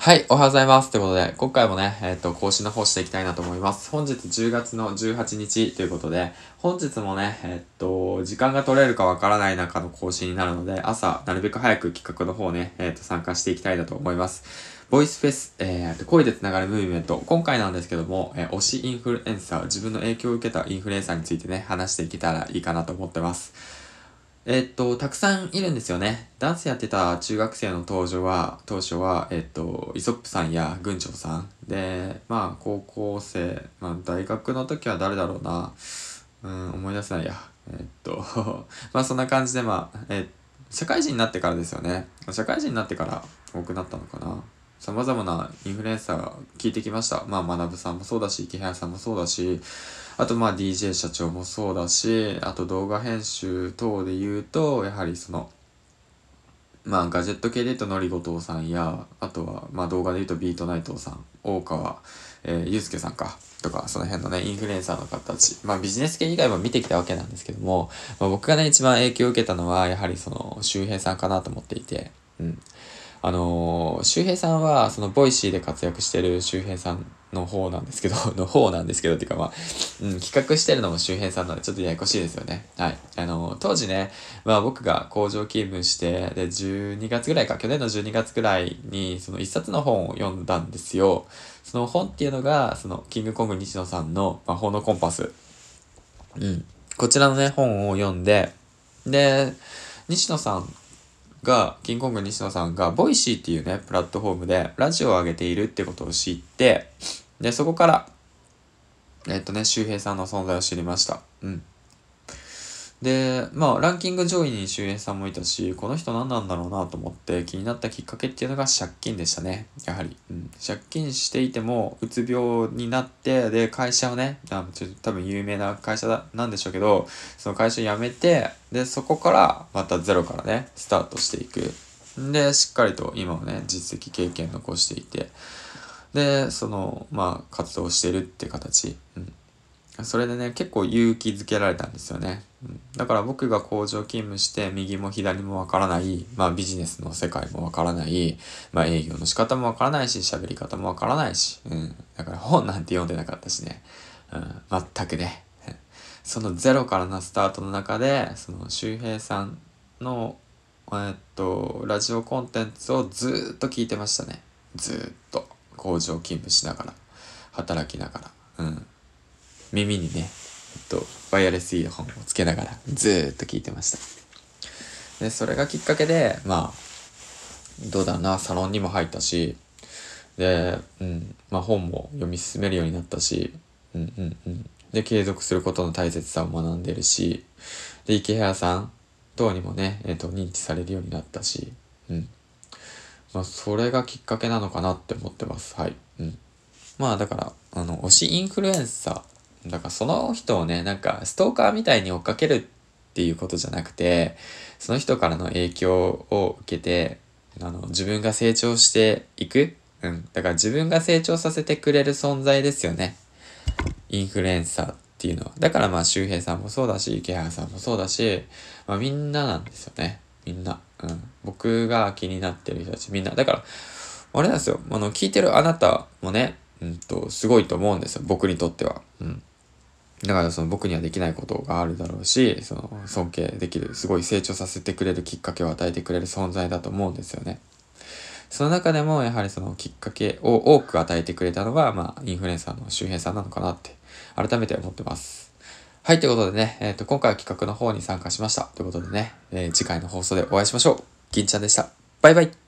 はい、おはようございます。ということで、今回もね、えっ、ー、と、更新の方していきたいなと思います。本日10月の18日ということで、本日もね、えっ、ー、と、時間が取れるかわからない中の更新になるので、朝、なるべく早く企画の方ね、えっ、ー、と、参加していきたいなと思います。ボイスフェス、えー、声で繋がるムーブメント。今回なんですけども、え、推しインフルエンサー、自分の影響を受けたインフルエンサーについてね、話していけたらいいかなと思ってます。えっと、たくさんいるんですよね。ダンスやってた中学生の当初は、当初は、えっと、イソップさんや群長さん。で、まあ、高校生、まあ、大学の時は誰だろうな。うん、思い出せないや。えっと、まあ、そんな感じで、まあ、え社会人になってからですよね。社会人になってから多くなったのかな。様々なインフルエンサー聞いてきました。まあ、学さんもそうだし、池原さんもそうだし、あとまあ DJ 社長もそうだし、あと動画編集等で言うと、やはりその、まあガジェット系で言うとのりごとうさんや、あとはまあ動画で言うとビートナイトさん、大川、えー、ゆうすけさんか、とか、その辺のね、インフルエンサーの方たち、まあビジネス系以外も見てきたわけなんですけども、まあ、僕がね、一番影響を受けたのは、やはりその、周平さんかなと思っていて、うん。あのー、周平さんは、その、 Voicy で活躍してる周平さんの方なんですけど、の方なんですけど、っていうかまあ、うん、企画してるのも周平さんなので、ちょっとややこしいですよね。はい。あのー、当時ね、まあ僕が工場勤務して、で、12月ぐらいか、去年の12月ぐらいに、その一冊の本を読んだんですよ。その本っていうのが、その、キングコング西野さんの魔法のコンパス。うん。こちらのね、本を読んで、で、西野さんが、キングコング西野さんが、 Voicy っていうね、プラットフォームでラジオを上げているってことを知って、で、そこから、えっとね、周平さんの存在を知りました。うん。で、まあ、ランキング上位に周平さんもいたし、この人何なんだろうなと思って気になったきっかけっていうのが借金でしたね。やはり。うん、借金していても、うつ病になって、で、会社をね、あちょ多分有名な会社だなんでしょうけど、その会社辞めて、で、そこからまたゼロからね、スタートしていく。で、しっかりと今もね、実績経験残していて、で、その、まあ、活動してるって形。それでね、結構勇気づけられたんですよね。うん、だから僕が工場勤務して右も左もわからない、まあビジネスの世界もわからない、まあ営業の仕方もわからないし、喋り方もわからないし、うん。だから本なんて読んでなかったしね。うん、全くね。そのゼロからのスタートの中で、その周平さんの、えっと、ラジオコンテンツをずっと聞いてましたね。ずっと。工場勤務しながら、働きながら。うん。耳にね、えっと、ワイヤレスイヤホンをつけながらずーっと聞いてました。で、それがきっかけで、まあ、どうだな、サロンにも入ったし、で、うん、まあ本も読み進めるようになったし、うんうんうん。で、継続することの大切さを学んでるし、で、池原さん等にもね、えっ、と、認知されるようになったし、うん。まあ、それがきっかけなのかなって思ってます。はい。うん。まあ、だから、あの、推しインフルエンサー、だからその人をね、なんかストーカーみたいに追っかけるっていうことじゃなくて、その人からの影響を受けて、あの、自分が成長していく。うん。だから自分が成長させてくれる存在ですよね。インフルエンサーっていうのは。だからまあ周平さんもそうだし、池原さんもそうだし、まあみんななんですよね。みんな。うん。僕が気になってる人たちみんな。だから、あれなんですよ。あの、聞いてるあなたもね、うんと、すごいと思うんですよ。僕にとっては。うん。だからその僕にはできないことがあるだろうし、その尊敬できる、すごい成長させてくれるきっかけを与えてくれる存在だと思うんですよね。その中でもやはりそのきっかけを多く与えてくれたのが、まあ、インフルエンサーの周平さんなのかなって、改めて思ってます。はい、ということでね、えっ、ー、と、今回は企画の方に参加しました。ということでね、えー、次回の放送でお会いしましょう。銀ちゃんでした。バイバイ。